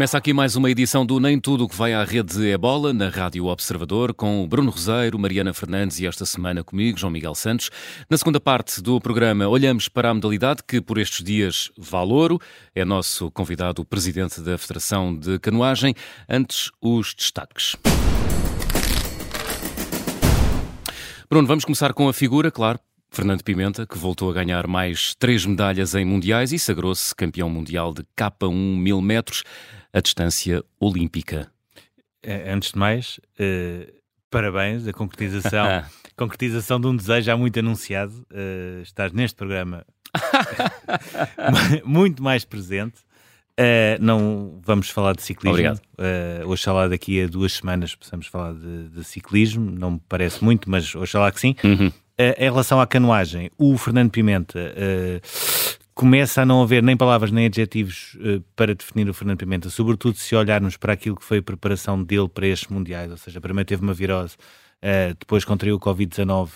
Começa aqui mais uma edição do Nem Tudo que vai à rede é bola, na Rádio Observador, com o Bruno Roseiro, Mariana Fernandes e esta semana comigo, João Miguel Santos. Na segunda parte do programa, olhamos para a modalidade que por estes dias vale ouro. É nosso convidado o presidente da Federação de Canoagem. Antes, os destaques. Bruno, vamos começar com a figura, claro, Fernando Pimenta, que voltou a ganhar mais três medalhas em mundiais e sagrou-se campeão mundial de K1 mil metros, a distância olímpica. É, antes de mais, uh, parabéns, a concretização, concretização de um desejo já muito anunciado. Uh, estás neste programa muito mais presente. Uh, não vamos falar de ciclismo. Obrigado. Uh, oxalá daqui a duas semanas possamos falar de, de, ciclismo. Não me parece muito, mas oxalá que sim. Uhum. Uh, em relação à canoagem, o Fernando Pimenta uh, começa a não haver nem palavras nem adjetivos uh, para definir o Fernando Pimenta, sobretudo se olharmos para aquilo que foi a preparação dele para estes mundiais. Ou seja, primeiro teve uma virose, depois contraiu o Covid-19.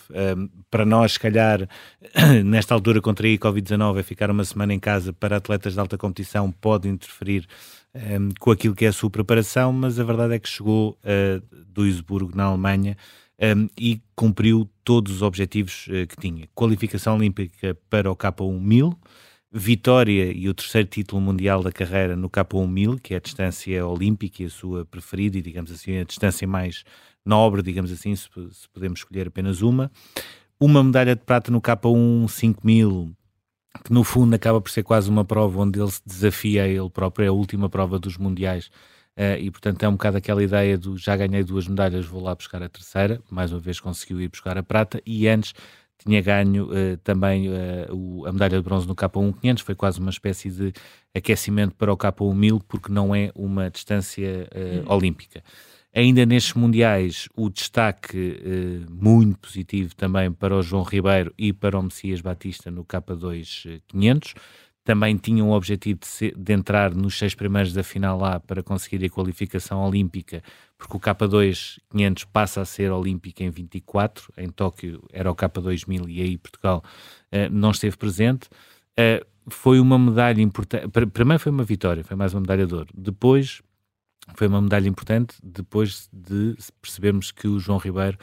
para nós, se calhar, nesta altura, contrair Covid-19 é ficar uma semana em casa para atletas de alta competição, pode interferir um, com aquilo que é a sua preparação, mas a verdade é que chegou a Duisburgo, na Alemanha um, e cumpriu todos os objetivos uh, que tinha. Qualificação olímpica para o K1 1000, vitória e o terceiro título mundial da carreira no K1 1000, que é a distância olímpica e a sua preferida e, digamos assim, a distância mais nobre, digamos assim, se, se podemos escolher apenas uma. Uma medalha de prata no K1 5000, que no fundo acaba por ser quase uma prova onde ele se desafia a ele próprio, é a última prova dos mundiais Uh, e portanto é um bocado aquela ideia do já ganhei duas medalhas, vou lá buscar a terceira, mais uma vez conseguiu ir buscar a prata e antes tinha ganho uh, também uh, o, a medalha de bronze no K1 500, foi quase uma espécie de aquecimento para o K1 1000 porque não é uma distância hum. olímpica. Ainda nestes mundiais, o destaque muito positivo também para o João Ribeiro e para o Messias Batista no K2 500 também tinham o objetivo de, ser, de, entrar nos seis primeiros da final lá para conseguir a qualificação olímpica, porque o K2 500 passa a ser olímpica em 24, em Tóquio era o K2 1000 e aí Portugal uh, não esteve presente. Uh, foi uma medalha importante, primeiro foi uma vitória, foi mais uma medalha de ouro. Depois foi uma medalha importante, depois de percebermos que o João Ribeiro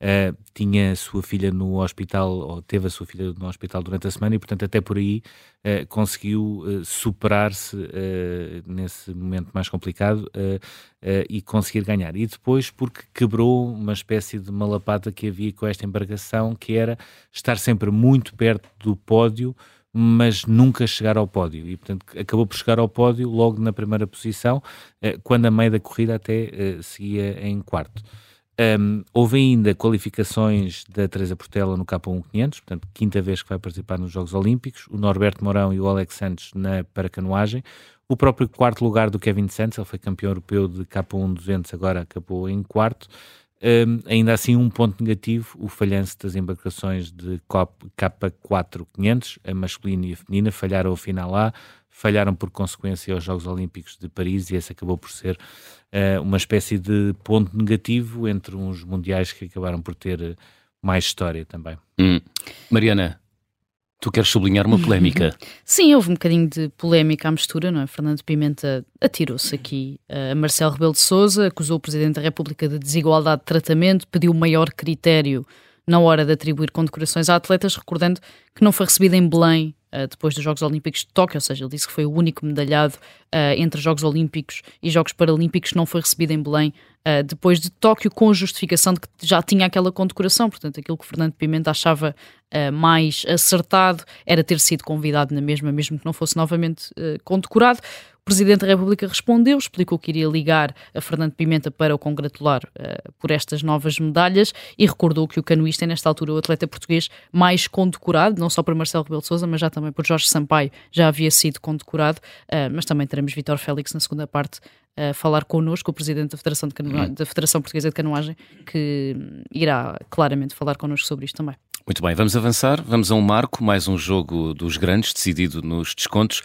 uh, tinha a sua filha no hospital, ou teve a sua filha no hospital durante a semana, e portanto, até por aí uh, conseguiu uh, superar-se nesse momento mais complicado e conseguir ganhar. E depois, porque quebrou uma espécie de malapata que havia com esta embarcação, que era estar sempre muito perto do pódio mas nunca chegar ao pódio. E, portanto, acabou por chegar ao pódio logo na primeira posição, quando a meio da corrida até seguia em quarto. Um, houve ainda qualificações da Teresa Portela no K1 500, portanto, quinta vez que vai participar nos Jogos Olímpicos, o Norberto Mourão e o Alex Santos na paracanoagem, o próprio quarto lugar do Kevin Santos, ele foi campeão europeu de K1 200, agora acabou em quarto, um, ainda assim um ponto negativo, o falhanço das embarcações de K4 500, a masculina e a feminina, falharam ao final lá, falharam por consequência aos Jogos Olímpicos de Paris e esse acabou por ser uh, uma espécie de ponto negativo entre uns mundiais que acabaram por ter eh, mais história também. Hum. Mariana, Tu queres sublinhar uma polémica? Sim, houve um bocadinho de polémica à mistura, não é? Fernando Pimenta atirou-se aqui a Marcelo Rebelo de Sousa, acusou o Presidente da República de desigualdade de tratamento, pediu maior critério na hora de atribuir condecorações a atletas, recordando que não foi recebida em Belém uh, depois dos Jogos Olímpicos de Tóquio, ou seja, ele disse que foi o único medalhado uh, entre Jogos Olímpicos e Jogos Paralímpicos que não foi recebido em Belém uh, depois de Tóquio, com justificação de que já tinha aquela condecoração. Portanto, aquilo que Fernando Pimenta achava mais acertado era ter sido convidado na mesma, mesmo que não fosse novamente condecorado. Presidente da República respondeu, explicou que iria ligar a Fernando Pimenta para o congratular uh, por estas novas medalhas e recordou que o canoista é, nesta altura, o atleta português mais condecorado, não só por Marcelo Rebelo de Sousa, mas já também por Jorge Sampaio, já havia sido condecorado, uh, mas também teremos Vitor Félix na segunda parte a falar connosco, o presidente da Federação, de Canoa... da Federação Portuguesa de Canoagem, que irá claramente falar connosco sobre isto também. Muito bem, vamos avançar, vamos a um marco, mais um jogo dos grandes, decidido nos descontos.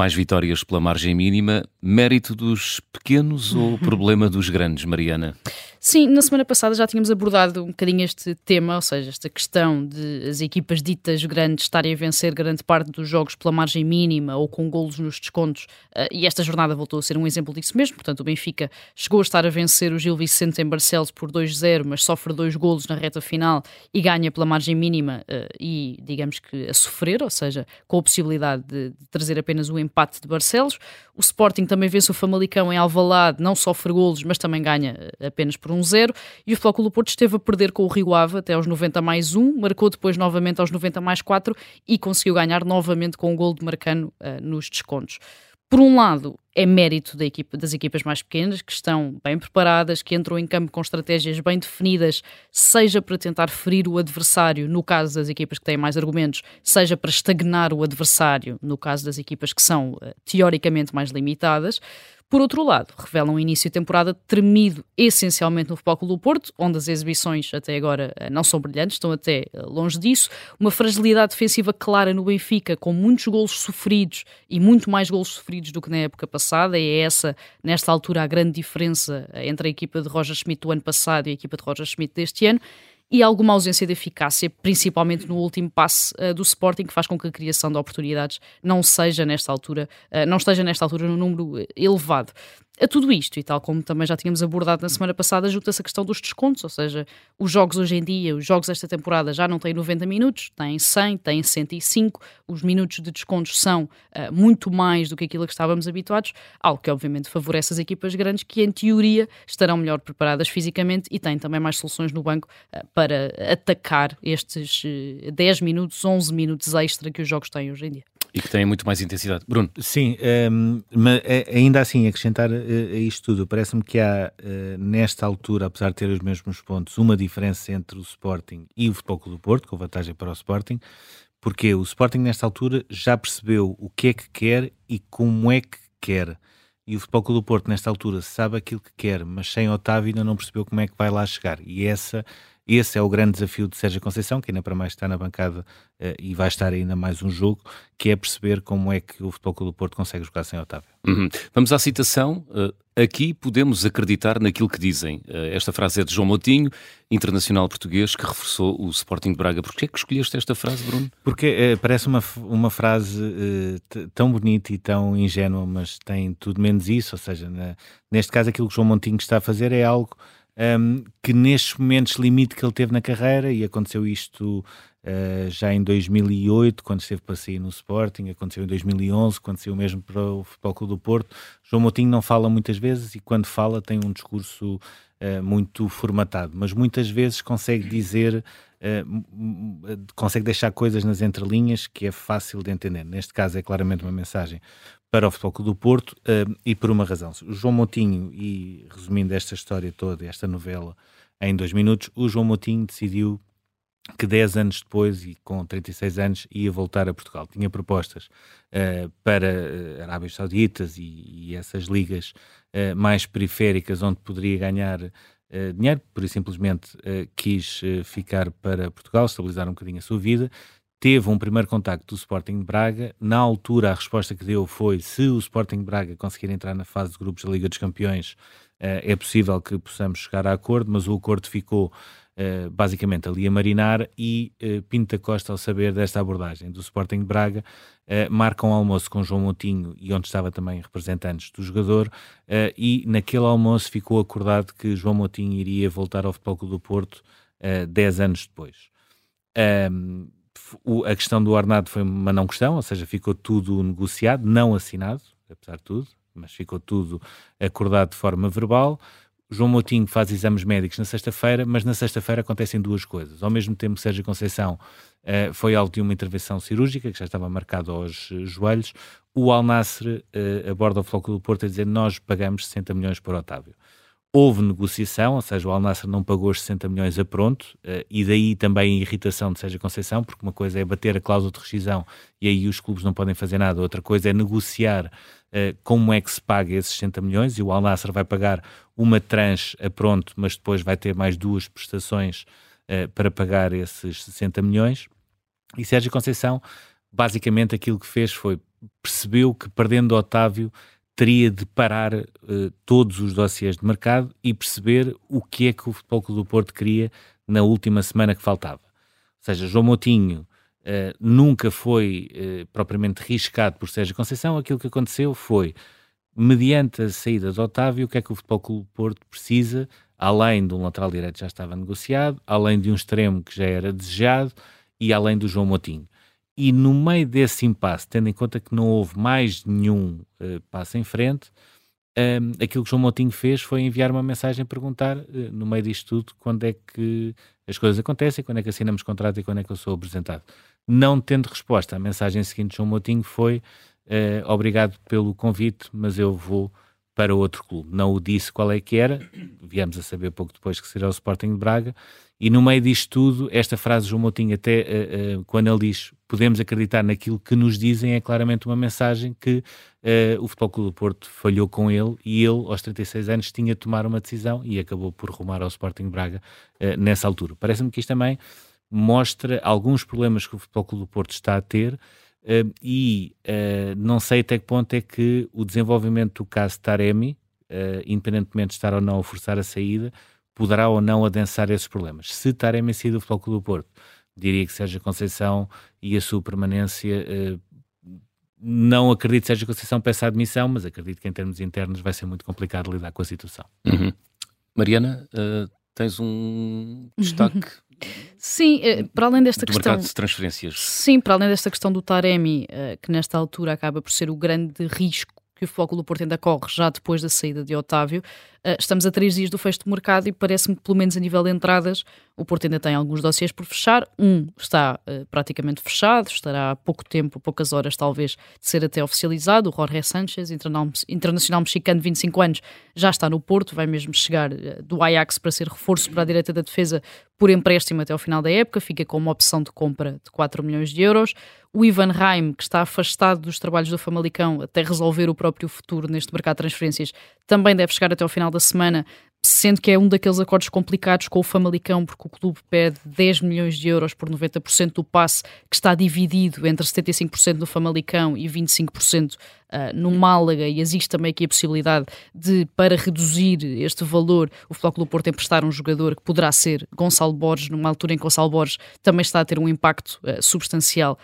Mais vitórias pela margem mínima. Mérito dos pequenos ou problema dos grandes, Mariana? Sim, na semana passada já tínhamos abordado um bocadinho este tema, ou seja, esta questão de as equipas ditas grandes estarem a vencer grande parte dos jogos pela margem mínima ou com golos nos descontos, uh, e esta jornada voltou a ser um exemplo disso mesmo. Portanto, o Benfica chegou a estar a vencer o Gil Vicente em Barcelos por 2-0, mas sofre dois golos na reta final e ganha pela margem mínima uh, e, digamos que, a sofrer, ou seja, com a possibilidade de, de trazer apenas o empate de Barcelos. O Sporting também vence o Famalicão em Alvalade, não sofre golos, mas também ganha eh, apenas por 1-0. e o Futebol Clube Porto esteve a perder com o Rio Ave até aos 90 mais 1, marcou depois novamente aos 90 mais 4 e conseguiu ganhar novamente com o um gol de Marcano uh, nos descontos por um lado, é mérito da equipa, das equipas mais pequenas, que estão bem preparadas, que entram em campo com estratégias bem definidas, seja para tentar ferir o adversário, no caso das equipas que têm mais argumentos, seja para estagnar o adversário, no caso das equipas que são uh, teoricamente mais limitadas. Por outro lado, revelam um início de temporada tremido essencialmente no Futebol Clube do Porto, onde as exibições até agora eh, não são brilhantes, estão até eh, longe disso. Uma fragilidade defensiva clara no Benfica, com muitos golos sofridos e muito mais golos sofridos do que na época passada. E é essa, nesta altura, a grande diferença eh, entre a equipa de Roger Schmidt do ano passado e a equipa de Roger Schmidt deste ano e alguma ausência de eficácia, principalmente no último passe uh, do Sporting, que faz com que a criação de oportunidades não seja nesta altura, uh, não esteja nesta altura num número eh, elevado. A tudo isto, e tal como também já tínhamos abordado na semana passada, junta-se a questão dos descontos, ou seja, os jogos hoje em dia, os jogos esta temporada já não têm 90 minutos, têm 100, têm 105, os minutos de descontos são uh, muito mais do que aquilo que estávamos habituados, algo que obviamente favorece as equipas grandes que, em teoria, estarão melhor preparadas fisicamente e têm também mais soluções no banco uh, para atacar estes uh, eh, 10 minutos, 11 minutos extra que os jogos têm hoje em dia. E que têm muito mais intensidade. Bruno. Sim, um, ehm, mas ainda assim, acrescentar a, a isto tudo, parece-me que há, uh, nesta altura, apesar de ter os mesmos pontos, uma diferença entre o Sporting e o Futebol Clube do Porto, com vantagem para o Sporting, porque o Sporting, nesta altura, já percebeu o que é que quer e como é que quer. E o Futebol Clube do Porto, nesta altura, sabe aquilo que quer, mas sem Otávio ainda não percebeu como é que vai lá chegar. E essa esse é o grande desafio de Sérgio Conceição, que ainda para mais está na bancada uh, e vai estar ainda mais um jogo, que é perceber como é que o Futebol Clube do Porto consegue jogar sem Otávio. Uhum. Vamos à citação. Uh, aqui podemos acreditar naquilo que dizem. Uh, esta frase é de João Moutinho, internacional português, que reforçou o Sporting de Braga. Porquê é que escolheste esta frase, Bruno? Porque parece uma, uma frase tão bonita e tão ingênua, mas tem tudo menos isso. Ou seja, na, neste caso, aquilo que João Moutinho está a fazer é algo um, que nestes momentos limite que ele teve na carreira, e aconteceu isto uh, já em 2008, quando esteve para sair no Sporting, aconteceu em 2011, aconteceu mesmo para o Futebol Clube do Porto. João Moutinho não fala muitas vezes e quando fala tem um discurso uh, muito formatado, mas muitas vezes consegue dizer Uh, consegue deixar coisas nas entrelinhas que é fácil de entender. Neste caso é claramente uma mensagem para o Futebol Clube do Porto uh, e por uma razão. O João Moutinho, e resumindo esta história toda, esta novela em dois minutos, o João Moutinho decidiu que 10 anos depois, e com 36 anos, ia voltar a Portugal. Tinha propostas uh, para uh, Arábias Sauditas e, e essas ligas uh, mais periféricas onde poderia ganhar dinheiro, por isso simplesmente quis ficar para Portugal, estabilizar um bocadinho a sua vida teve um primeiro contacto do Sporting de Braga. Na altura, a resposta que deu foi: se o Sporting de Braga conseguir entrar na fase de grupos da Liga dos Campeões, uh, é possível que possamos chegar a acordo, mas o acordo ficou uh, basicamente ali a marinar. E Pinto da Costa, ao saber desta abordagem do Sporting de Braga, marca um almoço com João Montinho e onde estava também representantes do jogador. e naquele almoço ficou acordado que João Montinho iria voltar ao Futebol Clube do Porto 10 anos depois. Um, o, a questão do ordenado foi uma não questão, ou seja, ficou tudo negociado, não assinado, apesar de tudo, mas ficou tudo acordado de forma verbal. João Moutinho faz exames médicos na sexta-feira, mas na sexta-feira acontecem duas coisas. Ao mesmo tempo, Sérgio Conceição uh, foi alvo de uma intervenção cirúrgica, que já estava marcado aos uh, joelhos. O Al Nasser uh, aborda o Floco do Porto a dizer nós pagamos 60 milhões por Otávio houve negociação, ou seja, o Al Nassr não pagou os 60 milhões a pronto, uh, e daí também a irritação de Sérgio Conceição, porque uma coisa é bater a cláusula de rescisão e aí os clubes não podem fazer nada, outra coisa é negociar uh, como é que se paga esses 60 milhões, e o Al Nassr vai pagar uma tranche a pronto, mas depois vai ter mais duas prestações uh, para pagar esses 60 milhões, e Sérgio Conceição, basicamente aquilo que fez foi, percebeu que perdendo Otávio teria de parar uh, todos os dossiês de mercado e perceber o que é que o Futebol Clube do Porto queria na última semana que faltava. Ou seja, João Moutinho uh, nunca foi uh, propriamente riscado por Sérgio Conceição. Aquilo que aconteceu foi, mediante a saída de Otávio, o que é que o Futebol Clube do Porto precisa, além de um lateral direito que já estava negociado, além de um extremo que já era desejado e além do João Moutinho. E no meio desse impasse, tendo em conta que não houve mais nenhum uh, passo em frente, um, ehm, aquilo que João Moutinho fez foi enviar uma mensagem perguntar, uh, no meio disto tudo, quando é que as coisas acontecem, quando é que assinamos contrato e quando é que eu sou apresentado. Não tendo resposta, a mensagem seguinte de João Moutinho foi uh, obrigado pelo convite, mas eu vou para outro clube. Não o disse qual é que era, viemos a saber pouco depois que seria o Sporting de Braga, e no meio disto tudo, esta frase João Moutinho, até uh, uh, quando ele diz podemos acreditar naquilo que nos dizem, é claramente uma mensagem que uh, o Futebol Clube do Porto falhou com ele e ele, aos 36 anos, tinha de tomar uma decisão e acabou por rumar ao Sporting Braga nessa altura. Parece-me que isto também mostra alguns problemas que o Futebol Clube do Porto está a ter e não sei até que ponto é que o desenvolvimento do caso Taremi, independentemente de estar ou não a forçar a saída, poderá ou não adensar esses problemas. Se Taremi sair do Futebol do Porto, diria que Sérgio Conceição e a sua permanência eh, não acredito que Sérgio Conceição peça a admissão, mas acredito que em termos internos vai ser muito complicado lidar com a situação. Uhum. Mariana, uh, tens um destaque? Sim, eh, para além desta do questão. de transferências. Sim, para além desta questão do Taremi, que nesta altura acaba por ser o grande risco que o Foco do Porto ainda corre já depois da saída de Otávio. Uh, estamos a três dias do fecho do mercado e parece-me que, pelo menos a nível de entradas, o Porto ainda tem alguns dossiês por fechar. Um está uh, praticamente fechado, estará há pouco tempo, poucas horas talvez, de ser até oficializado. O Jorge Sanchez, internacional mexicano de 25 anos, já está no Porto, vai mesmo chegar uh, do Ajax para ser reforço para a direita da defesa por empréstimo até ao final da época, fica com uma opção de compra de 4 milhões de euros. O Ivan Raim, que está afastado dos trabalhos do Famalicão até resolver o próprio futuro neste mercado de transferências, também deve chegar até ao final da semana, sendo que é um daqueles acordos complicados com o Famalicão, porque o clube pede 10 milhões de euros por 90% do passe, que está dividido entre 75% no Famalicão e 25% uh, ah, no Málaga, e existe também aqui a possibilidade de, para reduzir este valor, o Futebol Clube Porto emprestar um jogador que poderá ser Gonçalo Borges, numa altura em que Gonçalo Borges também está a ter um impacto uh, substancial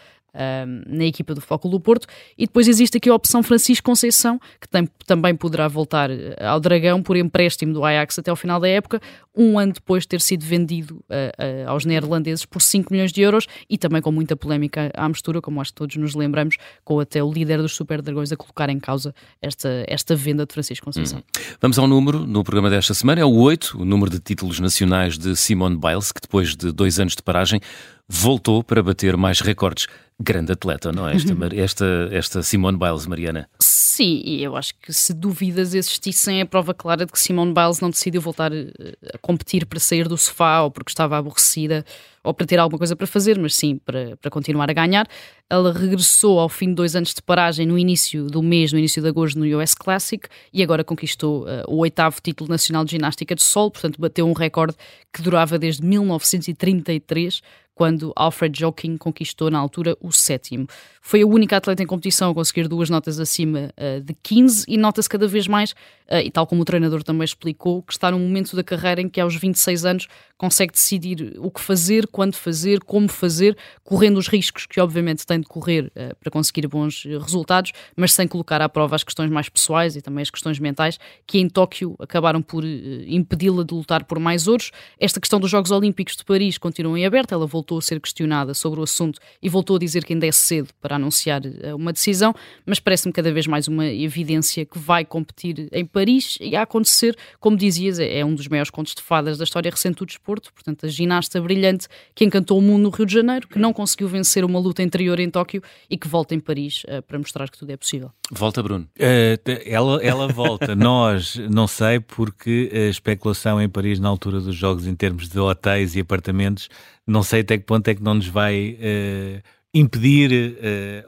na equipa do Foco do Porto. E depois existe aqui a opção Francisco Conceição, que tem, também poderá voltar eh, ao Dragão por empréstimo do Ajax até ao final da época, um ano depois de ter sido vendido uh, uh, aos neerlandeses por 5 milhões de euros e também com muita polémica à mistura, como acho que todos nos lembramos, com até o líder dos Super Dragões a colocar em causa esta, esta venda de Francisco Conceição. Uhum. Vamos ao número no programa desta semana, é o 8, o número de títulos nacionais de Simone Biles, que depois de dois anos de paragem voltou para bater mais recordes. Grande atleta, não é? Esta, esta, esta Simone Biles, Mariana. Sim, e eu acho que se dúvidas existissem, é prova clara de que Simone Biles não decidiu voltar eh, a competir para sair do sofá ou porque estava aborrecida ou para ter alguma coisa para fazer, mas sim para, para continuar a ganhar. Ela regressou ao fim de dois anos de paragem no início do mês, no início de agosto, no US Classic e agora conquistou uh, o oitavo título nacional de ginástica de solo, portanto bateu um recorde que durava desde 1933 quando Alfred Joking conquistou na altura o sétimo. Foi a única atleta em competição a conseguir duas notas acima uh, de 15 e nota-se cada vez mais, uh, e tal como o treinador também explicou, que está num momento da carreira em que aos 26 anos consegue decidir o que fazer, quando fazer, como fazer, correndo os riscos que obviamente tem de correr uh, para conseguir bons resultados, mas sem colocar à prova as questões mais pessoais e também as questões mentais, que em Tóquio acabaram por impedi-la de lutar por mais ouros. Esta questão dos Jogos Olímpicos de Paris continua em aberto, ela voltou a ser questionada sobre o assunto e voltou a dizer que ainda é cedo para anunciar eh, uma decisão, mas parece-me cada vez mais uma evidência que vai competir em Paris e a acontecer, como dizias, é, é um dos maiores contos de fadas da história recente do desporto, portanto, a ginasta brilhante que encantou o mundo no Rio de Janeiro, que não conseguiu vencer uma luta anterior em Tóquio e que volta em Paris uh, para mostrar que tudo é possível. Volta, Bruno. Uh, ela, ela volta. Nós, não sei, porque a especulação em Paris na altura dos jogos em termos de hotéis e apartamentos não sei até que ponto é que não nos vai uh, impedir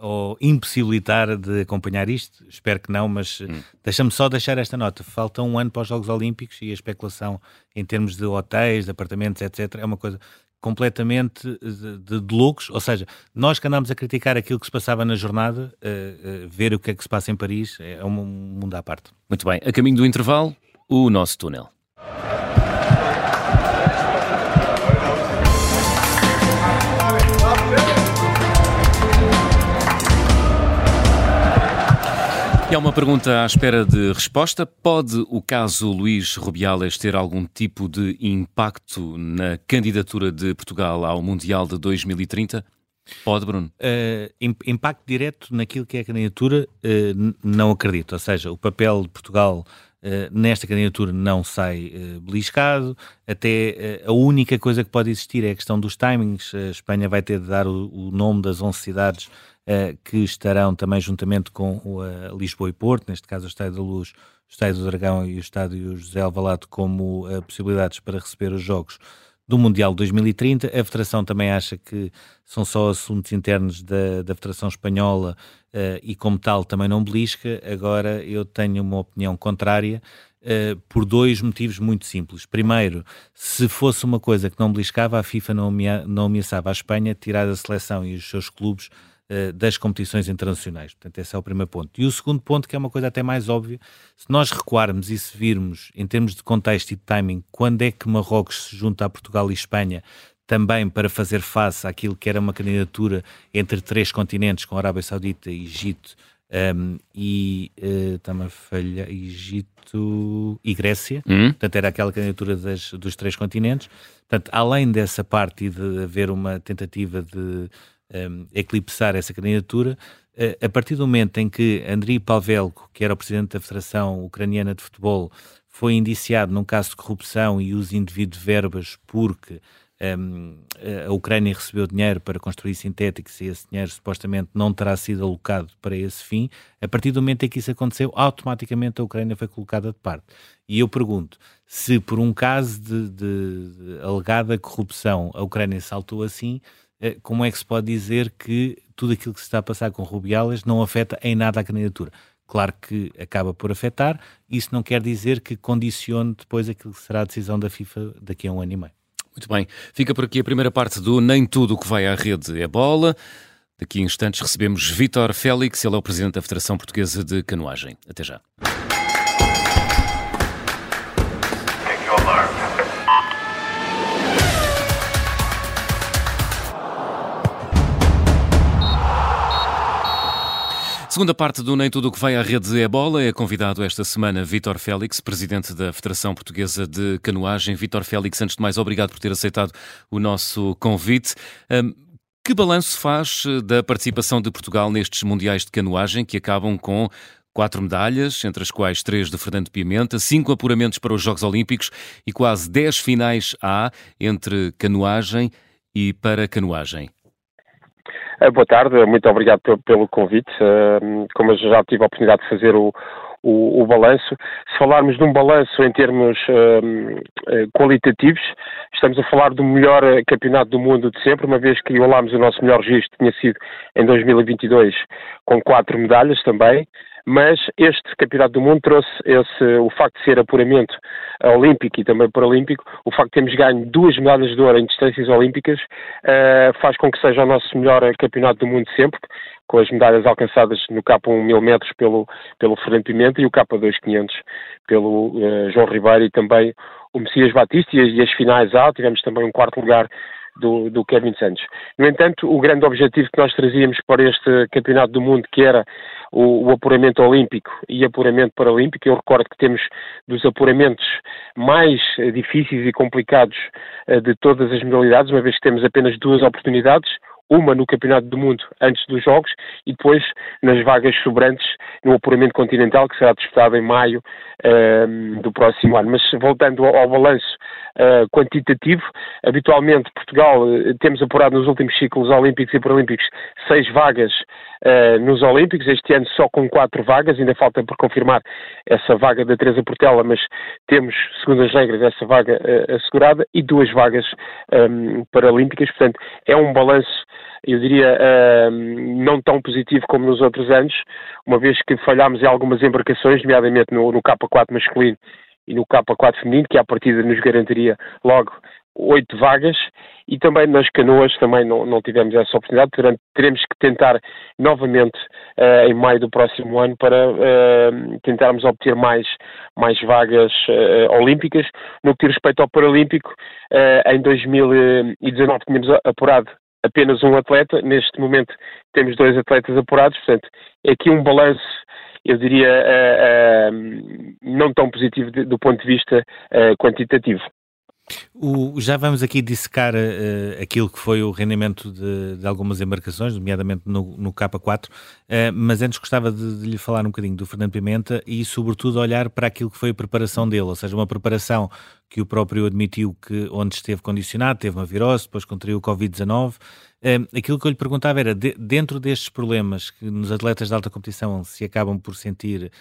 uh, ou impossibilitar de acompanhar isto. Espero que não, mas hum. deixa-me só deixar esta nota. Falta um ano para os Jogos Olímpicos e a especulação em termos de hotéis, de apartamentos, etc., é uma coisa completamente de, de, loucos, ou seja, nós que andamos a criticar aquilo que se passava na jornada, uh, uh, ver o que é que se passa em Paris é um mundo à parte. Muito bem, a caminho do intervalo, o nosso túnel. E há uma pergunta à espera de resposta. Pode o caso Luís Rubiales ter algum tipo de impacto na candidatura de Portugal ao Mundial de 2030? Pode, Bruno? Uh, impacto direto naquilo que é a candidatura, uh, não acredito. Ou seja, o papel de Portugal uh, nesta candidatura não sai beliscado. Até a única coisa que pode existir é a questão dos timings. A Espanha vai ter de dar o, o nome das 11 cidades uh, que estarão também juntamente com uh, Lisboa e Porto, neste caso o Estádio da Luz, o Estádio do Dragão e o Estádio José Alvalade como uh, possibilidades para receber os jogos do Mundial 2030. A Federação também acha que são só assuntos internos da, da Federação Espanhola uh, e, como tal, também não belisca. Agora, eu tenho uma opinião contrária uh, por dois motivos muito simples. Primeiro, se fosse uma coisa que não beliscava, a FIFA não, não ameaçava a Espanha tirar a seleção e os seus clubes eh, das competições internacionais. Portanto, esse é o primeiro ponto. E o segundo ponto, que é uma coisa até mais óbvia, se nós recuarmos e se virmos, em termos de contexto e de timing, quando é que Marrocos se junta a Portugal e Espanha, também para fazer face àquilo que era uma candidatura entre três continentes, com Arábia Saudita, Egito um, ehm, e uh, também falha Egito e Grécia, hum? portanto era aquela candidatura das, dos três continentes. Portanto, além dessa parte e de haver uma tentativa de um, eclipsar essa candidatura, uh, a partir do momento em que Andriy Pavelko, que era o presidente da Federação Ucraniana de Futebol, foi indiciado num caso de corrupção e uso indevido de verbas porque um, a Ucrânia recebeu dinheiro para construir sintéticos e esse dinheiro supostamente não terá sido alocado para esse fim, a partir do momento em que isso aconteceu, automaticamente a Ucrânia foi colocada de parte. E eu pergunto, se por um caso de, de, de alegada corrupção a Ucrânia saltou assim, eh, como é que se pode dizer que tudo aquilo que se está a passar com Rubiales não afeta em nada a candidatura? Claro que acaba por afetar, isso não quer dizer que condicione depois aquilo que será a decisão da FIFA daqui a um ano e meio. Muito bem, fica por aqui a primeira parte do Nem Tudo o que vai à rede é bola. Daqui a instantes recebemos Vítor Félix, ele é o presidente da Federação Portuguesa de Canoagem. Até já. Segunda parte do Nem Tudo o que vai à rede é bola. É convidado esta semana Vítor Félix, presidente da Federação Portuguesa de Canoagem. Vítor Félix, antes de mais, obrigado por ter aceitado o nosso convite. Um, que balanço faz eh, da participação de Portugal nestes Mundiais de Canoagem que acabam com quatro medalhas, entre as quais três de Fernando Pimenta, cinco apuramentos para os Jogos Olímpicos e quase dez finais A entre canoagem e para canoagem? Eh, boa tarde, muito obrigado pelo, convite. Uh, como eu já tive a oportunidade de fazer o, o, o balanço, se falarmos de um balanço em termos uh, qualitativos, estamos a falar do melhor campeonato do mundo de sempre, uma vez que igualámos o nosso melhor registro, tinha sido em 2022, com quatro medalhas também mas este Campeonato do Mundo trouxe esse, o facto de ser apuramento olímpico e também paralímpico, o facto de termos ganho duas medalhas de ouro em distâncias olímpicas, uh, faz com que seja o nosso melhor Campeonato do Mundo sempre, com as medalhas alcançadas no K1 1000 metros pelo, pelo Fernando Pimenta e o K2 500 pelo uh, João Ribeiro e também o Messias Batista e as, e as finais A, tivemos também um quarto lugar do, do Kevin Santos. No entanto, o grande objetivo que nós trazíamos para este Campeonato do Mundo, que era o, o apuramento olímpico e apuramento paralímpico, eu recordo que temos dos apuramentos mais difíceis e complicados uh, de todas as modalidades, uma vez que temos apenas duas oportunidades, uma no Campeonato do Mundo antes dos Jogos e depois nas vagas sobrantes no apuramento continental que será disputado em maio uh, do próximo ano. Mas voltando ao, ao balanço uh, quantitativo, habitualmente Portugal uh, temos apurado nos últimos ciclos olímpicos e paralímpicos seis vagas uh, nos Olímpicos, este ano só com quatro vagas, ainda falta por confirmar essa vaga da Teresa Portela, mas temos, segundo as regras, essa vaga assegurada e duas vagas um, paralímpicas, portanto é um balanço eu diria, uh, não tão positivo como nos outros anos, uma vez que falhámos em algumas embarcações, nomeadamente no, no K4 masculino e no K4 feminino, que à partida nos garantiria logo oito vagas e também nas canoas também não, não tivemos essa oportunidade, portanto teremos que tentar novamente uh, em maio do próximo ano para uh, tentarmos obter mais, mais vagas uh, olímpicas. No que diz respeito ao Paralímpico, em 2019 tínhamos apurado apenas um atleta, neste momento temos dois atletas apurados, portanto é aqui um balanço eu diria, uh, uh, não tão positivo do ponto de vista uh, quantitativo. O, já vamos aqui dissecar uh, aquilo que foi o rendimento de, de algumas embarcações, nomeadamente no, no K4, uh, mas antes gostava de, de, lhe falar um bocadinho do Fernando Pimenta e, sobretudo, olhar para aquilo que foi a preparação dele, ou seja, uma preparação que o próprio admitiu que onde esteve condicionado, teve uma virose, depois contraiu o Covid-19. Uh, aquilo que eu lhe perguntava era, de, dentro destes problemas que nos atletas de alta competição se acabam por sentir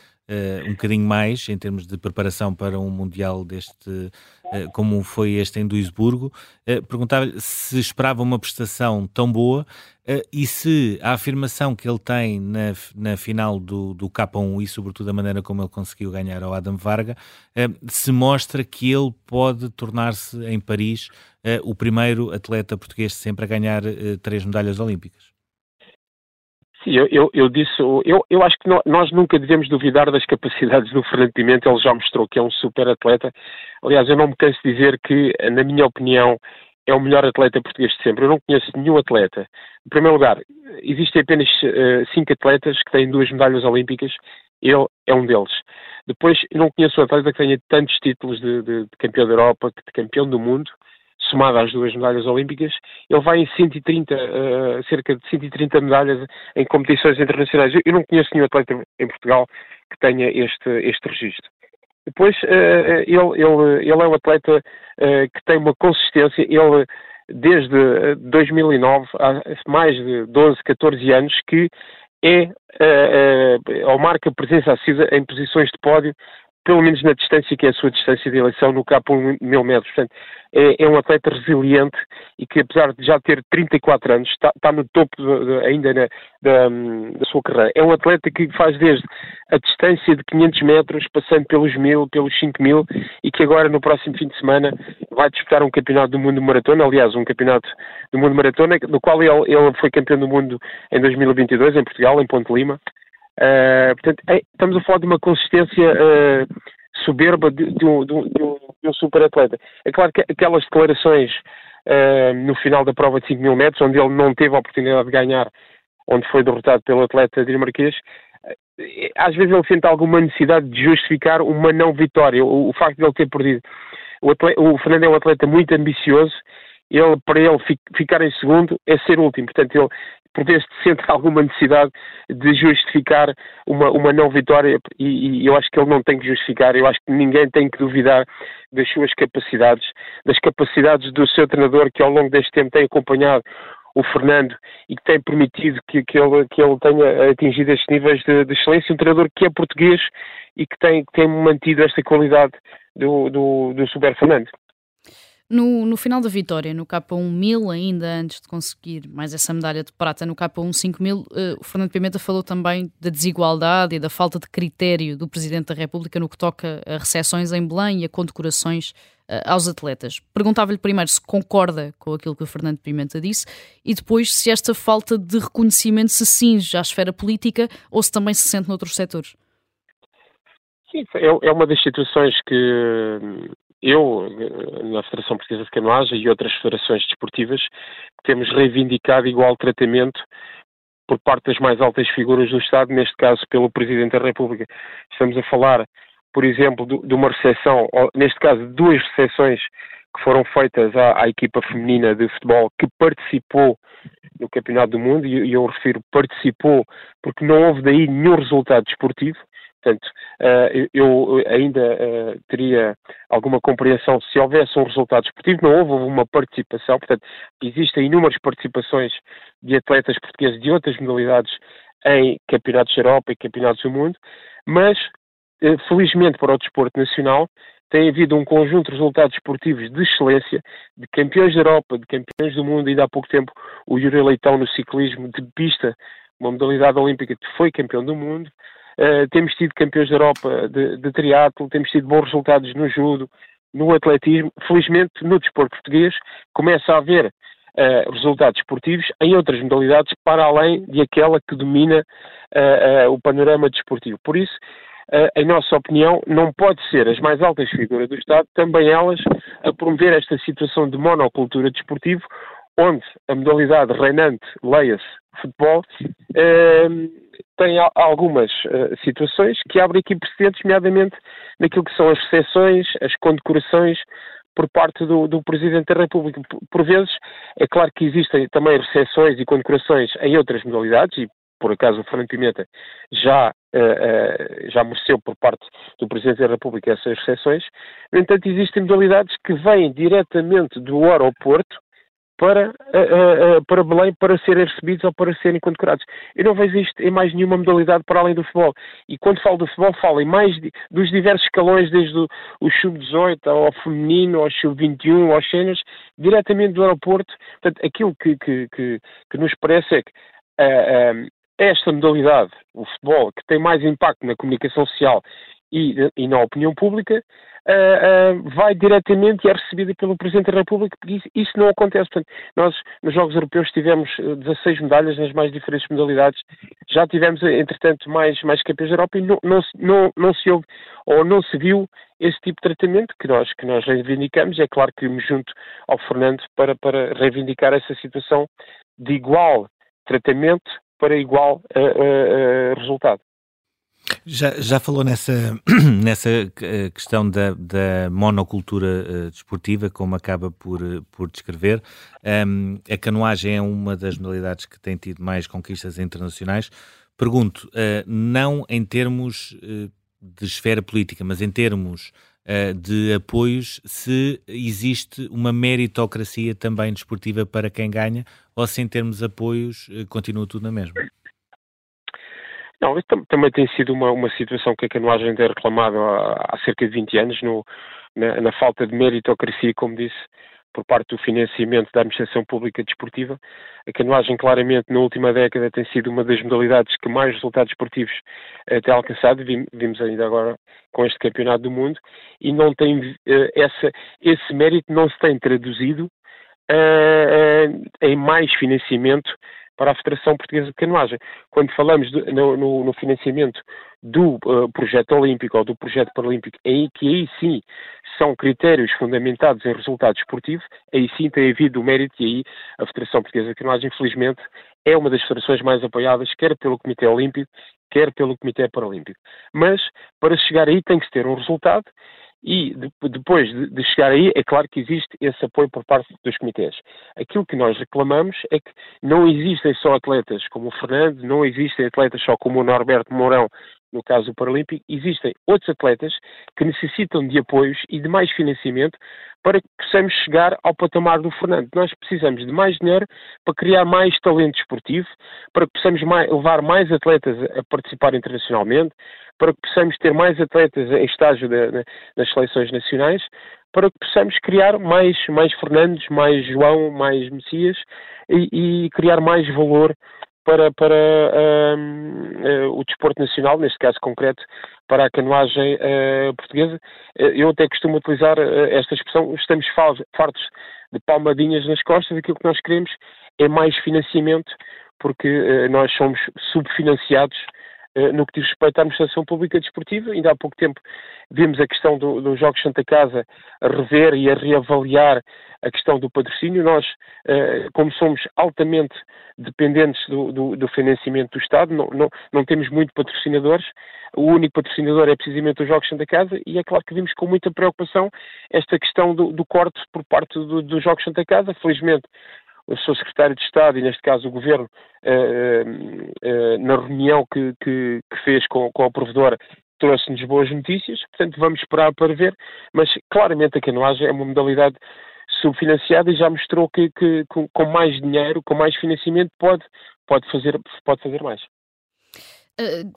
um bocadinho mais em termos de preparação para um Mundial deste, uh, como foi este em Duisburgo. Uh, Perguntava-lhe se esperava uma prestação tão boa e se a afirmação que ele tem na, na final do, do K1 e sobretudo a maneira como ele conseguiu ganhar ao Adam Varga, se mostra que ele pode tornar-se em Paris o primeiro atleta português sempre a ganhar três medalhas olímpicas. Sim, eu, eu, eu, disse, eu, eu acho que nós nunca devemos duvidar das capacidades do Fernando Pimenta, ele já mostrou que é um super atleta. Aliás, eu não me canso de dizer que, na minha opinião, é o melhor atleta português de sempre. Eu não conheço nenhum atleta. Em primeiro lugar, existem apenas uh, cinco atletas que têm duas medalhas olímpicas, ele é um deles. Depois, não conheço um atleta que tenha tantos títulos de, de, de campeão da Europa, de campeão do mundo, somado às duas medalhas olímpicas, ele vai em 130, uh, eh, cerca de 130 medalhas em competições internacionais. Eu, eu, não conheço nenhum atleta em Portugal que tenha este, este registro. Depois, uh, ele, ele, ele é um atleta uh, que tem uma consistência, ele desde 2009, há mais de 12, 14 anos, que é, ou marca presença assídua em posições de pódio pelo menos na distância que é a sua distância de eleição no K por mil metros. Portanto, é, é, um atleta resiliente e que, apesar de já ter 34 anos, está, está no topo de, de, ainda na, da, da, sua carreira. É um atleta que faz desde a distância de 500 metros, passando pelos 1000, pelos 5000 e que agora, no próximo fim de semana, vai disputar um campeonato do mundo de maratona, aliás, um campeonato do mundo de maratona, do qual ele, ele foi campeão do mundo em 2022, em Portugal, em Ponte Lima. Uh, portanto, é, estamos a falar de uma consistência uh, soberba de, de, um, de, um, de, um, super atleta. É claro que aquelas declarações uh, no final da prova de 5 mil metros, onde ele não teve a oportunidade de ganhar, onde foi derrotado pelo atleta dinamarquês, às vezes ele sente alguma necessidade de justificar uma não vitória, o, o facto de ele ter perdido. O, atleta, o Fernando é um atleta muito ambicioso ele, para ele ficar em segundo é ser último. Portanto, ele por vezes sente alguma necessidade de justificar uma, uma não vitória e, e, eu acho que ele não tem que justificar, eu acho que ninguém tem que duvidar das suas capacidades, das capacidades do seu treinador que ao longo deste tempo tem acompanhado o Fernando e que tem permitido que, que, ele, que ele tenha atingido estes níveis de, de excelência, um treinador que é português e que tem, que tem mantido esta qualidade do, do, do Super Fernando. No, no final da vitória, no K1 1000, ainda antes de conseguir mais essa medalha de prata no K1 5000, uh, o Fernando Pimenta falou também da desigualdade e da falta de critério do Presidente da República no que toca a recepções em Belém e a condecorações uh, aos atletas. Perguntava-lhe primeiro se concorda com aquilo que o Fernando Pimenta disse e depois se esta falta de reconhecimento se cinge à esfera política ou se também se sente noutros setores. Sim, é, é uma das situações que eu, na Federação Portuguesa de Canoagem e outras federações desportivas, temos reivindicado igual tratamento por parte das mais altas figuras do Estado, neste caso pelo Presidente da República. Estamos a falar, por exemplo, de uma recepção, neste caso, duas recepções que foram feitas à, à, equipa feminina de futebol que participou no Campeonato do Mundo, e eu refiro participou porque não houve daí nenhum resultado desportivo, Portanto, eh, eu ainda eh, teria alguma compreensão se houvesse um resultado esportivo, não houve, uma participação, portanto, existem inúmeras participações de atletas portugueses de outras modalidades em campeonatos da Europa e campeonatos do mundo, mas, eh, felizmente para o desporto nacional, tem havido um conjunto de resultados esportivos de excelência, de campeões da Europa, de campeões do mundo, ainda há pouco tempo o Yuri Leitão no ciclismo de pista, uma modalidade olímpica que foi campeão do mundo, Uh, temos tido campeões da Europa de, de triatlo, temos tido bons resultados no judo, no atletismo, felizmente no desporto português, começa a haver uh, resultados esportivos em outras modalidades para além de aquela que domina uh, o panorama desportivo. Por isso, em nossa opinião, não pode ser as mais altas figuras do Estado, também elas, a promover esta situação de monocultura desportivo, onde a modalidade reinante, leia-se futebol, tem algumas situações que abrem aqui precedentes, nomeadamente naquilo que são as recepções, as condecorações por parte do, do, Presidente da República. Por vezes, é claro que existem também recepções e condecorações em outras modalidades, e por acaso o Fernando Pimenta já, uh, uh, já mereceu por parte do Presidente da República essas recepções. No entanto, existem modalidades que vêm diretamente do aeroporto para, uh, uh, para Belém para serem recebidos ou para serem condecorados. Eu não vejo isto em mais nenhuma modalidade para além do futebol. E quando falo do futebol, falo em mais de, dos diversos escalões, desde o, o sub-18 ao feminino, ao sub-21, aos cenas, diretamente do aeroporto. Portanto, aquilo que, que, que, que nos parece é que uh, esta modalidade, o futebol, que tem mais impacto na comunicação social e, e na opinião pública, uh, uh, vai diretamente e é recebida pelo Presidente da República, porque isso, isso, não acontece. Portanto, nós, nos Jogos Europeus, tivemos 16 medalhas nas mais diferentes modalidades, já tivemos, entretanto, mais, mais campeões da Europa e não, não, não, não se houve ou não se viu esse tipo de tratamento que nós, que nós reivindicamos. É claro que me junto ao Fernando para, para reivindicar essa situação de igual tratamento para igual uh, resultado. Já, já falou nessa, nessa eh, questão da, da monocultura uh, desportiva, como acaba por, eh, por descrever. Um, a canoagem é uma das modalidades que tem tido mais conquistas internacionais. Pergunto, uh, não em termos uh, de esfera política, mas em termos de apoios, se existe uma meritocracia também desportiva para quem ganha, ou se em termos de apoios continua tudo na mesma? Não, também tem sido uma, uma situação que a canoagem tem reclamado há, há cerca de 20 anos, no, na, na, falta de meritocracia, como disse, por parte do financiamento da administração pública desportiva. A canoagem, claramente, na última década tem sido uma das modalidades que mais resultados esportivos eh, tem alcançado, vimos ainda agora com este campeonato do mundo, e não tem eh, essa, esse mérito não se tem traduzido eh, em mais financiamento para a Federação Portuguesa de Canoagem. Quando falamos de, no, no, no, financiamento do uh, projeto olímpico ou do projeto paralímpico, aí que aí sim são critérios fundamentados em resultados esportivos, aí sim tem havido o mérito e aí a Federação Portuguesa de Canoagem, infelizmente, é uma das federações mais apoiadas, quer pelo Comitê Olímpico, quer pelo Comitê Paralímpico. Mas, para chegar aí tem que se ter um resultado e de, depois de, de, chegar aí, é claro que existe esse apoio por parte dos comitês. Aquilo que nós reclamamos é que não existem só atletas como o Fernando, não existem atletas só como o Norberto Mourão, no caso do Paralímpico, existem outros atletas que necessitam de apoios e de mais financiamento para que possamos chegar ao patamar do Fernando. Nós precisamos de mais dinheiro para criar mais talento esportivo, para que possamos mais, levar mais atletas a participar internacionalmente, para que possamos ter mais atletas em estágio de, de, nas seleções nacionais, para que possamos criar mais, mais Fernandes, mais João, mais Messias e, e criar mais valor para, para uh, o desporto nacional, neste caso concreto, para a canoagem uh, portuguesa. eu até costumo utilizar esta expressão, estamos fartos de palmadinhas nas costas, aquilo que nós queremos é mais financiamento, porque nós somos subfinanciados eh, no que diz respeito à administração pública desportiva. Ainda há pouco tempo vimos a questão dos do Jogos Santa Casa a rever e a reavaliar a questão do patrocínio. Nós, eh, como somos altamente dependentes do, do, do financiamento do Estado, não, não, não, temos muito patrocinadores. O único patrocinador é precisamente os Jogos Santa Casa e é claro que vimos com muita preocupação esta questão do, do corte por parte dos Jogos Santa Casa. Felizmente, o seu secretário de Estado e, neste caso, o Governo, eh, eh, na reunião que, que, fez com, com a provedora, trouxe-nos boas notícias, portanto vamos esperar para ver, mas claramente a canoagem é uma modalidade subfinanciada e já mostrou que, que com, mais dinheiro, com mais financiamento, pode, pode, fazer, pode fazer mais. Uh,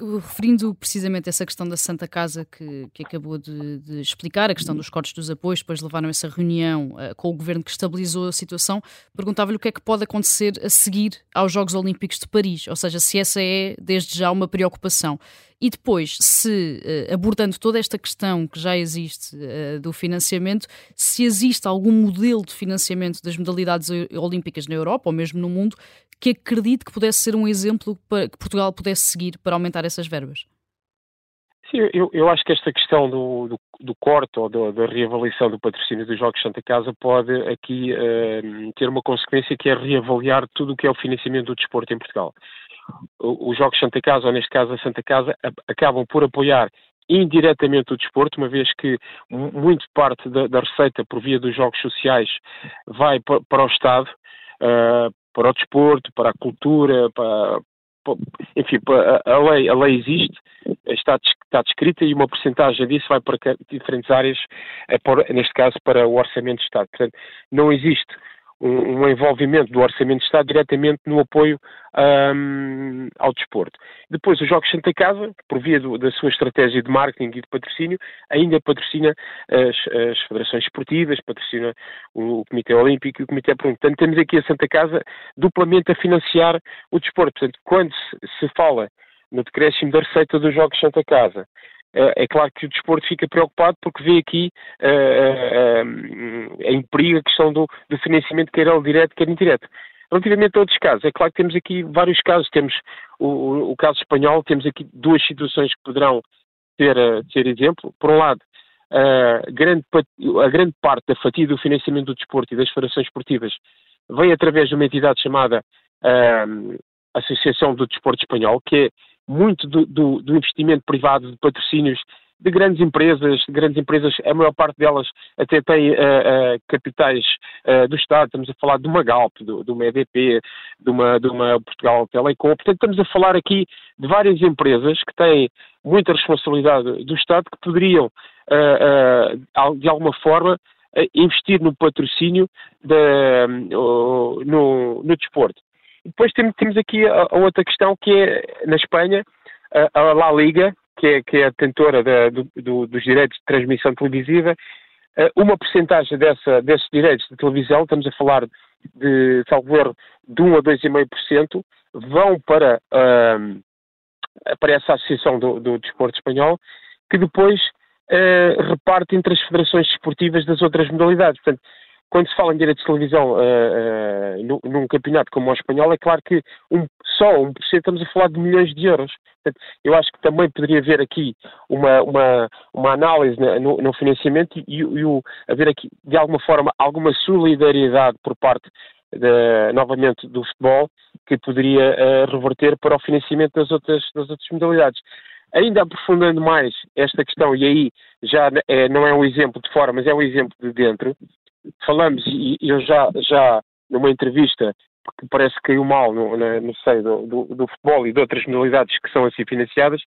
referindo precisamente essa questão da Santa Casa que, que acabou de, de, explicar, a questão dos cortes dos apoios, depois levaram essa reunião uh, com o governo que estabilizou a situação, perguntava-lhe o que é que pode acontecer a seguir aos Jogos Olímpicos de Paris, ou seja, se essa é desde já uma preocupação. E depois, se, uh, abordando toda esta questão que já existe uh, do financiamento, se existe algum modelo de financiamento das modalidades olímpicas na Europa ou mesmo no mundo que acredite que pudesse ser um exemplo para que Portugal pudesse seguir para aumentar essas verbas? Sim, eu, eu acho que esta questão do, do, do corte ou do, da reavaliação do patrocínio dos Jogos Santa Casa pode aqui uh, ter uma consequência que é reavaliar tudo o que é o financiamento do desporto em Portugal. Os Jogos Santa Casa, ou neste caso a Santa Casa, acabam por apoiar indiretamente o desporto, uma vez que muito parte da, da receita por via dos jogos sociais vai para, para o Estado, uh, para o desporto, para a cultura, para, para enfim, a, lei, a lei existe, está, está descrita e uma porcentagem disso vai para diferentes áreas, é neste caso para o Orçamento de Estado. Portanto, não existe um, um envolvimento do Orçamento de Estado diretamente no apoio um, ao desporto. Depois, os Jogos Santa Casa, por via do, da sua estratégia de marketing e de patrocínio, ainda patrocina as, as federações esportivas, patrocina o, o, Comitê Olímpico e o Comitê Olímpico. Portanto, temos aqui a Santa Casa duplamente a financiar o desporto. Portanto, quando se, se fala no decréscimo da receita dos Jogos Santa Casa, é claro que o desporto fica preocupado porque vê aqui uh, uh, em perigo a questão do, do financiamento, quer ele direto, quer indireto. Relativamente a outros casos, é claro que temos aqui vários casos. Temos o, o, caso espanhol, temos aqui duas situações que poderão ter exemplo. Por um lado, a grande, a grande parte da fatia do financiamento do desporto e das federações esportivas vem através de uma entidade chamada Associação do Desporto Espanhol, que é muito do, do, do, investimento privado, de patrocínios de grandes empresas, de grandes empresas, a maior parte delas até tem uh, uh, capitais uh, do Estado, estamos a falar de uma Galp, de, de uma EDP, de uma, de uma Portugal Telecom, portanto estamos a falar aqui de várias empresas que têm muita responsabilidade do Estado que poderiam, de alguma forma, investir no patrocínio de, no, no desporto. Depois temos, aqui a, a, outra questão que é, na Espanha, a, a La Liga, que é, que é a detentora da, do, do, dos direitos de transmissão televisiva, eh, uma porcentagem dessa, desses direitos de televisão, estamos a falar de, salvo erro, de 1 a 2,5%, vão para, uh, para essa associação do, do desporto espanhol, que depois uh, reparte entre as federações desportivas das outras modalidades. Portanto, quando se fala em direitos de televisão uh, uh, num campeonato como o espanhol, é claro que um, só 1% estamos a falar de milhões de euros. Portanto, eu acho que também poderia haver aqui uma, uma, uma análise no, no financiamento e, e o, haver aqui, de alguma forma, alguma solidariedade por parte de, novamente do futebol que poderia uh, reverter para o financiamento das outras, das outras modalidades. Ainda aprofundando mais esta questão, e aí já é, não é um exemplo de fora, mas é um exemplo de dentro, falamos, e eu já, já numa entrevista que parece que caiu mal no, no, do, do, do, futebol e de outras modalidades que são assim financiadas,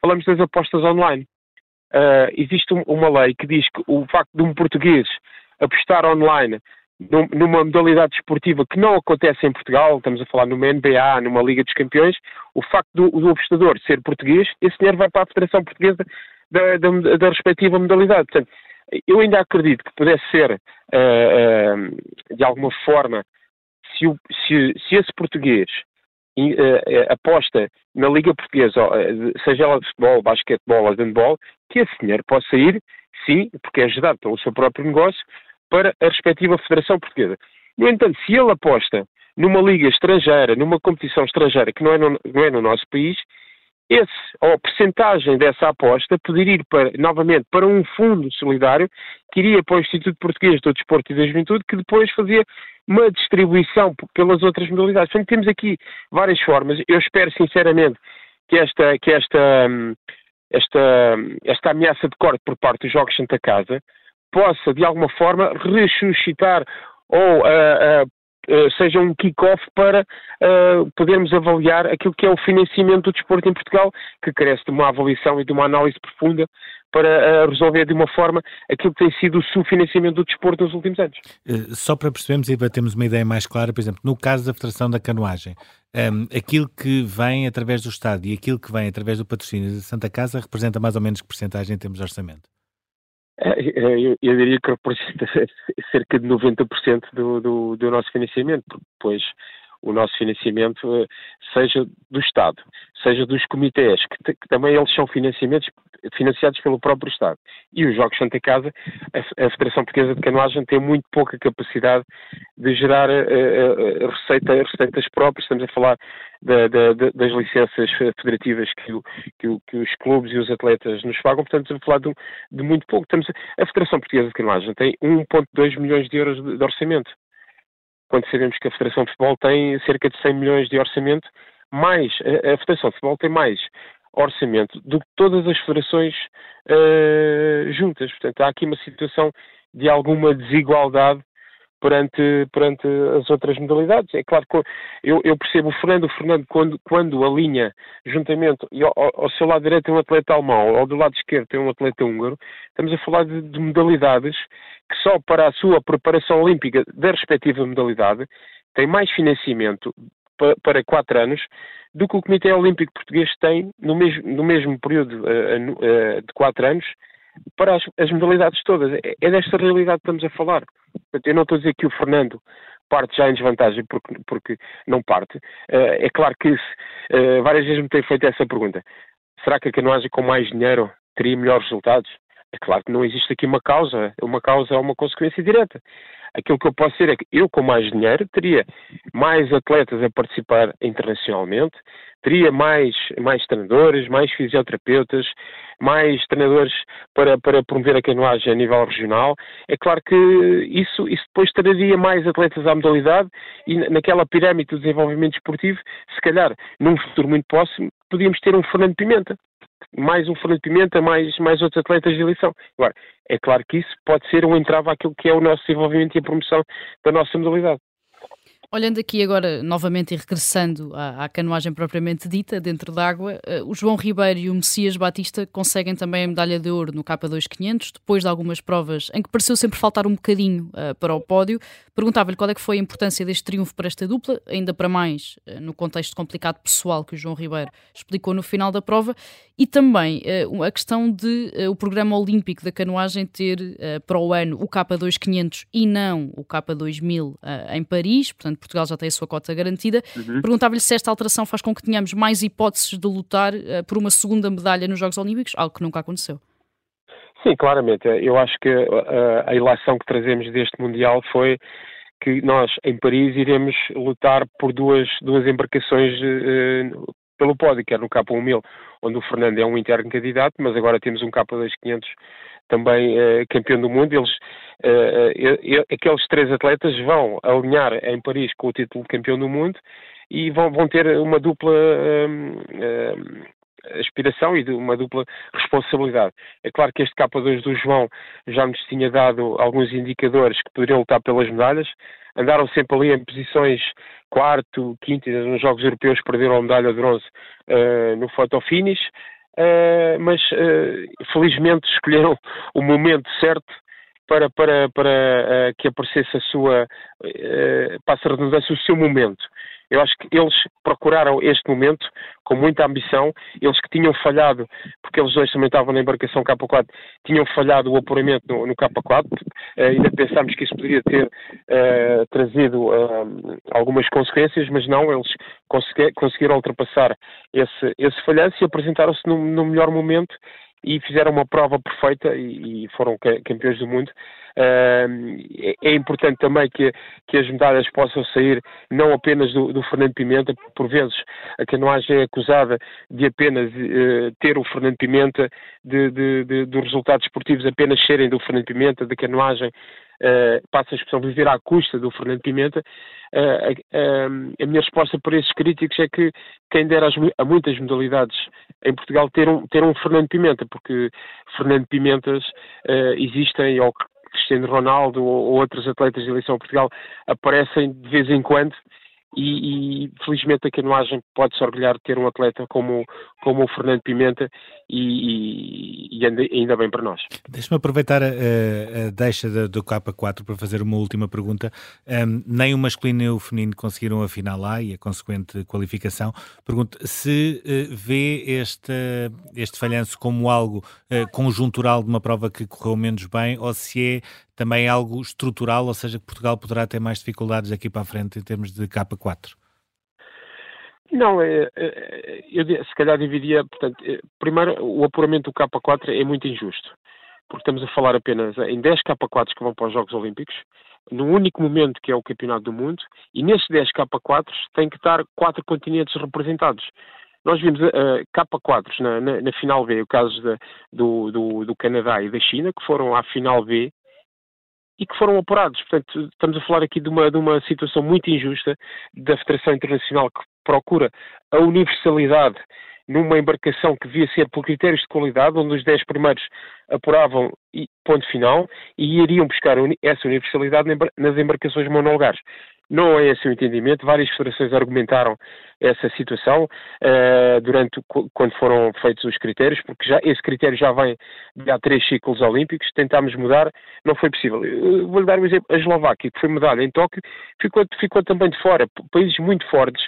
falamos das apostas online. Uh, existe um, uma lei que diz que o facto de um português apostar online num, numa modalidade esportiva que não acontece em Portugal, estamos a falar numa NBA, numa Liga dos Campeões, o facto do, do apostador ser português, esse dinheiro vai para a Federação Portuguesa da, da, da respectiva modalidade. Portanto, eu ainda acredito que pudesse ser, uh, uh, de alguma forma, se, o, se, se esse português uh, aposta na Liga Portuguesa, seja ela de futebol, basquetebol ou handball, que esse dinheiro possa ir, sim, porque é gerado pelo seu próprio negócio, para a respectiva Federação Portuguesa. No entanto, se ele aposta numa liga estrangeira, numa competição estrangeira que não é no, não é no nosso país, esse, ou a percentagem dessa aposta poderia ir para, novamente para um fundo solidário que iria para o Instituto Português do Desporto e da Juventude, que depois fazia uma distribuição pelas outras modalidades. Portanto, temos aqui várias formas. Eu espero sinceramente que esta, que esta, esta, esta ameaça de corte por parte dos Jogos Santa Casa possa, de alguma forma, ressuscitar ou uh, uh, seja um kick-off para uh, podermos avaliar aquilo que é o financiamento do desporto em Portugal, que carece de uma avaliação e de uma análise profunda para uh, resolver de uma forma aquilo que tem sido o subfinanciamento do desporto nos últimos anos. Só para percebermos e para termos uma ideia mais clara, por exemplo, no caso da Federação da Canoagem, um, ehm, aquilo que vem através do Estado e aquilo que vem através do patrocínio da Santa Casa representa mais ou menos que porcentagem em termos de orçamento? Eu, eu, diria que representa cerca de 90% do, do, do nosso financiamento, pois o nosso financiamento eh, seja do Estado, seja dos comitês, que, que, também eles são financiamentos, financiados pelo próprio Estado. E os Jogos Santa Casa, a, a Federação Portuguesa de Canoagem tem muito pouca capacidade de gerar uh, uh, receita, receitas próprias, estamos a falar da, da, das licenças federativas que, o, que, o, que, os clubes e os atletas nos pagam, portanto estamos a falar de, de muito pouco. Estamos a, a Federação Portuguesa de Canoagem tem 1.2 milhões de euros de, de orçamento quando sabemos que a Federação de Futebol tem cerca de 100 milhões de orçamento, mais, a, Federação de Futebol tem mais orçamento do que todas as federações uh, juntas. Portanto, há aqui uma situação de alguma desigualdade perante, perante as outras modalidades. É claro que eu, eu percebo o Fernando, o Fernando quando, quando alinha juntamente ao, ao, seu lado direito tem um atleta alemão, ao do lado esquerdo tem um atleta húngaro, estamos a falar de, de modalidades que só para a sua preparação olímpica da respectiva modalidade tem mais financiamento para, para quatro anos do que o Comitê Olímpico Português tem no mesmo, no mesmo período uh, uh, de quatro anos para as, as modalidades todas. É, é, desta realidade que estamos a falar. Eu não estou a dizer que o Fernando parte já em desvantagem porque, porque não parte. Uh, é claro que uh, várias vezes me tem feito essa pergunta. Será que a canoagem com mais dinheiro teria melhores resultados? É claro que não existe aqui uma causa, uma causa é uma consequência direta. Aquilo que eu posso dizer é que eu, com mais dinheiro, teria mais atletas a participar internacionalmente, teria mais, mais treinadores, mais fisioterapeutas, mais treinadores para, para promover a canoagem a nível regional. É claro que isso, isso depois traria mais atletas à modalidade e naquela pirâmide do desenvolvimento esportivo, se calhar, num futuro muito próximo, podíamos ter um Fernando Pimenta. Mais um Fernando Pimenta, mais, mais outros atletas de eleição. Agora, é claro que isso pode ser um entrave àquilo que é o nosso desenvolvimento e a promoção da nossa modalidade. Olhando aqui agora novamente e regressando à, à canoagem propriamente dita, dentro d'água, uh, o João Ribeiro e o Messias Batista conseguem também a medalha de ouro no K2500, depois de algumas provas em que pareceu sempre faltar um bocadinho uh, para o pódio. Perguntava-lhe qual é que foi a importância deste triunfo para esta dupla, ainda para mais uh, no contexto complicado pessoal que o João Ribeiro explicou no final da prova, e também a questão de o programa olímpico da canoagem ter para o ano o K2500 e não o K2000 em Paris, portanto Portugal já tem a sua cota garantida. Uhum. Perguntava-lhe se esta alteração faz com que tenhamos mais hipóteses de lutar uh, por uma segunda medalha nos Jogos Olímpicos, algo que nunca aconteceu. Sim, claramente. Eu acho que uh, a ilação que trazemos deste Mundial foi que nós, em Paris, iremos lutar por duas, duas embarcações uh, pelo pódio, quer no K1000, onde o Fernando é um interno candidato, mas agora temos um K2500 também uh, campeão do mundo. Eles, uh, aqueles três atletas vão alinhar em Paris com o título de campeão do mundo e vão, vão ter uma dupla uh, aspiração e uma dupla responsabilidade. É claro que este K2 do João já nos tinha dado alguns indicadores que poderiam lutar pelas medalhas. Andaram sempre ali em posições quarto, quinto, nos Jogos Europeus perderam a medalha de bronze uh, no photo finish. Uh, mas uh, felizmente escolheram o momento certo para, para, para uh, que aparecesse a sua, uh, passa a redundância, o seu momento. Eu acho que eles procuraram este momento com muita ambição. Eles que tinham falhado, porque eles dois também estavam na embarcação K4, tinham falhado o apuramento no, no K4. Uh, ainda pensámos que isso poderia ter uh, trazido uh, algumas consequências, mas não, eles conseguiram ultrapassar esse, esse falhanço e apresentaram-se no, no melhor momento e fizeram uma prova perfeita e, e foram campeões do mundo. Uh, é importante também que, que as medalhas possam sair não apenas do, do Fernando Pimenta, por vezes a canoagem é acusada de apenas uh, ter o Fernando Pimenta, de, dos resultados esportivos apenas serem do Fernando Pimenta, da canoagem uh, passa a expressão viver à custa do Fernando Pimenta, uh, uh, a minha resposta para esses críticos é que quem dera a muitas modalidades em Portugal ter um, ter um Fernando Pimenta, porque Fernando Pimentas existem ou Cristiano Ronaldo ou, ou outros atletas de eleição Portugal aparecem de vez em quando e, e, felizmente a canoagem pode-se orgulhar de ter um atleta como, como o Fernando Pimenta e, e, e ainda bem para nós. Deixa-me aproveitar a, a, deixa do K4 para fazer uma última pergunta. Um, nem o masculino nem o feminino conseguiram a final lá e a consequente qualificação. Pergunto se uh, vê este, este falhanço como algo uh, conjuntural de uma prova que correu menos bem ou se é também algo estrutural, ou seja, que Portugal poderá ter mais dificuldades daqui para a frente em termos de K4? Não, é, é, eu se calhar dividia, portanto, é, primeiro o apuramento do K4 é muito injusto, porque estamos a falar apenas em 10 K4s que vão para os Jogos Olímpicos, num único momento que é o Campeonato do Mundo, e nesses 10 K4s tem que estar quatro continentes representados. Nós vimos uh, K4s na, na, na, final B, o caso do, do, do Canadá e da China, que foram à final B e que foram apurados. Portanto, estamos a falar aqui de uma, de uma situação muito injusta da Federação Internacional que procura a universalidade numa embarcação que devia ser por critérios de qualidade, onde os 10 primeiros apuravam ponto final, e iriam buscar essa universalidade nas embarcações monolugares. Não é esse o entendimento. Várias federações argumentaram essa situação uh, durante quando foram feitos os critérios, porque já esse critério já vem de há três ciclos olímpicos. Tentámos mudar, não foi possível. Vou-lhe dar um exemplo: a Eslováquia, que foi medalha em Tóquio, ficou, ficou também de fora. Países muito fortes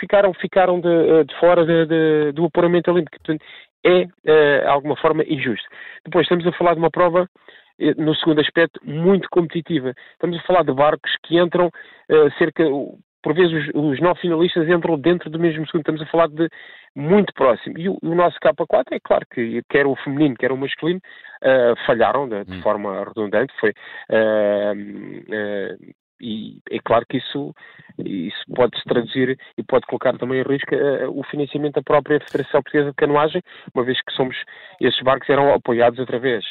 ficaram, ficaram de, eh, de fora de, de, do apuramento olímpico. Portanto, é, de alguma forma, injusto. Depois, estamos a falar de uma prova eh, no segundo aspecto, muito competitiva. Estamos a falar de barcos que entram uh, cerca, por vezes os, os nove finalistas entram dentro do mesmo segundo, estamos a falar de muito próximo. E o, o nosso K4 é claro que quer o feminino, quer o masculino, uh, falharam de, de hum. forma redundante, foi uh, e é claro que isso, isso pode se traduzir e pode colocar também em risco uh, o financiamento da própria Federação Portuguesa de Canoagem, uma vez que somos, esses barcos eram apoiados através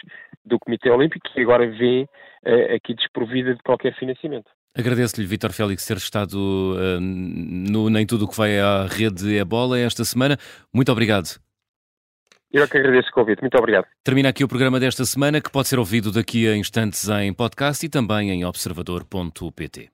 do Comitê Olímpico e agora vê uh, aqui desprovida de qualquer financiamento. Agradeço-lhe, Vitor Félix, ter estado uh, no Nem Tudo o que vai à rede Ebola esta semana. Muito obrigado. Eu é que agradeço o convite. Muito obrigado. Termina aqui o programa desta semana, que pode ser ouvido daqui a instantes em podcast e também em observador.pt.